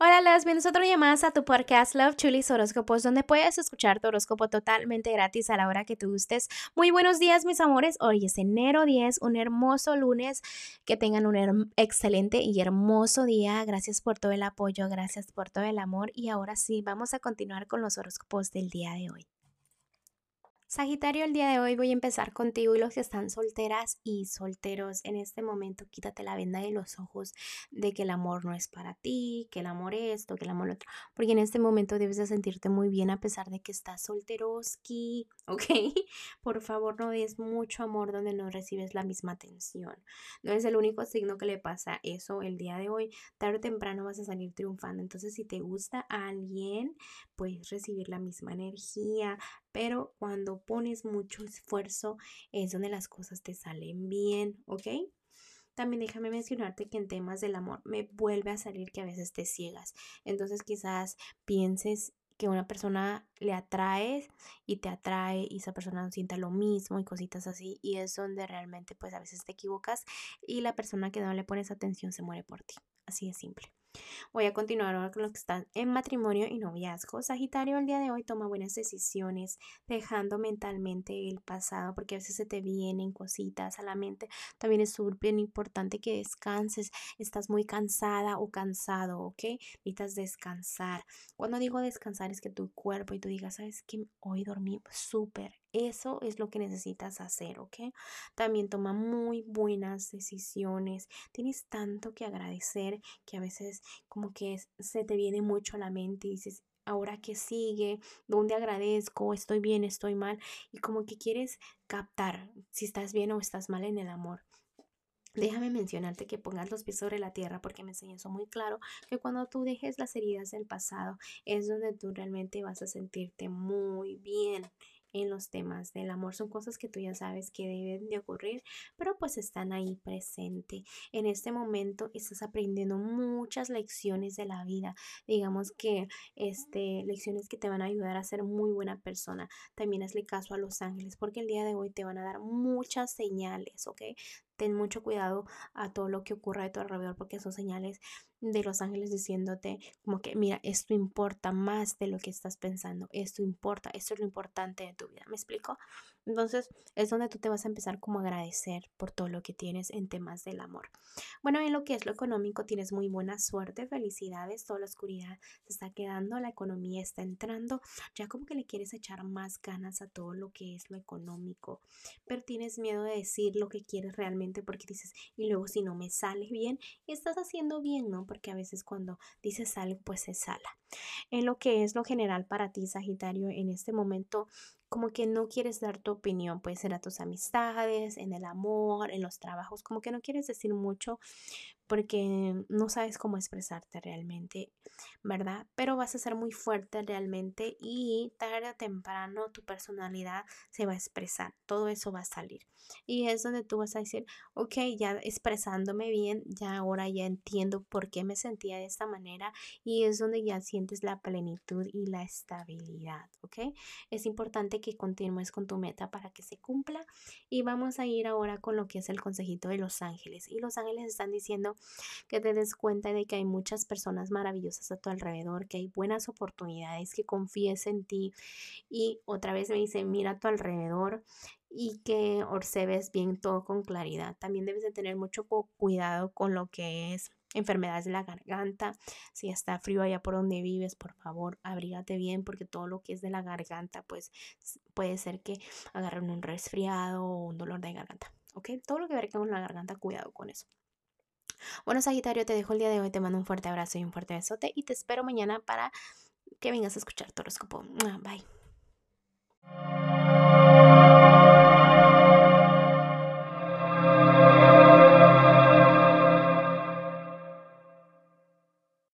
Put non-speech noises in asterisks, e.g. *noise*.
Hola, las bienvenidos otro día más a tu podcast Love Chulis Horóscopos, donde puedes escuchar tu horóscopo totalmente gratis a la hora que tú gustes. Muy buenos días, mis amores. Hoy es enero 10, un hermoso lunes. Que tengan un excelente y hermoso día. Gracias por todo el apoyo, gracias por todo el amor. Y ahora sí, vamos a continuar con los horóscopos del día de hoy. Sagitario, el día de hoy voy a empezar contigo y los que están solteras y solteros en este momento, quítate la venda de los ojos de que el amor no es para ti, que el amor es esto, que el amor otro, porque en este momento debes de sentirte muy bien a pesar de que estás solteroski, *laughs* ¿ok? Por favor, no des mucho amor donde no recibes la misma atención. No es el único signo que le pasa eso el día de hoy. Tarde o temprano vas a salir triunfando. Entonces, si te gusta a alguien, puedes recibir la misma energía, pero cuando pones mucho esfuerzo es donde las cosas te salen bien, ¿ok? También déjame mencionarte que en temas del amor me vuelve a salir que a veces te ciegas. Entonces quizás pienses que una persona le atrae y te atrae y esa persona no sienta lo mismo y cositas así y es donde realmente pues a veces te equivocas y la persona que no le pones atención se muere por ti. Así de simple. Voy a continuar ahora con los que están en matrimonio y noviazgo. Sagitario, el día de hoy toma buenas decisiones, dejando mentalmente el pasado, porque a veces se te vienen cositas a la mente. También es súper importante que descanses. Estás muy cansada o cansado, ¿ok? Necesitas descansar. Cuando digo descansar es que tu cuerpo y tú digas, ¿sabes qué? Hoy dormí súper eso es lo que necesitas hacer, ¿ok? También toma muy buenas decisiones. Tienes tanto que agradecer que a veces como que se te viene mucho a la mente y dices, ahora qué sigue, dónde agradezco, estoy bien, estoy mal, y como que quieres captar si estás bien o estás mal en el amor. Déjame mencionarte que pongas los pies sobre la tierra porque me enseñó muy claro, que cuando tú dejes las heridas del pasado es donde tú realmente vas a sentirte muy bien en los temas del amor. Son cosas que tú ya sabes que deben de ocurrir, pero pues están ahí presente. En este momento estás aprendiendo muchas lecciones de la vida. Digamos que este, lecciones que te van a ayudar a ser muy buena persona. También hazle caso a los ángeles porque el día de hoy te van a dar muchas señales, ¿ok? Ten mucho cuidado a todo lo que ocurra de tu alrededor porque son señales de los ángeles diciéndote como que mira, esto importa más de lo que estás pensando, esto importa, esto es lo importante de tu vida, ¿me explico? Entonces es donde tú te vas a empezar como a agradecer por todo lo que tienes en temas del amor. Bueno, en lo que es lo económico tienes muy buena suerte, felicidades, toda la oscuridad se está quedando, la economía está entrando, ya como que le quieres echar más ganas a todo lo que es lo económico, pero tienes miedo de decir lo que quieres realmente porque dices, y luego si no me sale bien, estás haciendo bien, ¿no? Porque a veces cuando dices algo, pues se sala. En lo que es lo general para ti, Sagitario, en este momento como que no quieres dar tu opinión, puede ser a tus amistades, en el amor, en los trabajos, como que no quieres decir mucho porque no sabes cómo expresarte realmente, ¿verdad? Pero vas a ser muy fuerte realmente y tarde o temprano tu personalidad se va a expresar, todo eso va a salir. Y es donde tú vas a decir, ok, ya expresándome bien, ya ahora ya entiendo por qué me sentía de esta manera y es donde ya sientes la plenitud y la estabilidad, ¿ok? Es importante que continúes con tu meta para que se cumpla y vamos a ir ahora con lo que es el consejito de los ángeles y los ángeles están diciendo que te des cuenta de que hay muchas personas maravillosas a tu alrededor, que hay buenas oportunidades, que confíes en ti. Y otra vez me dice, mira a tu alrededor y que observes bien todo con claridad. También debes de tener mucho cuidado con lo que es enfermedades de la garganta. Si está frío allá por donde vives, por favor, abrígate bien porque todo lo que es de la garganta, pues puede ser que agarren un resfriado o un dolor de garganta. ¿Ok? Todo lo que ver con la garganta, cuidado con eso. Bueno, Sagitario, te dejo el día de hoy, te mando un fuerte abrazo y un fuerte besote y te espero mañana para que vengas a escuchar tu horóscopo. Bye.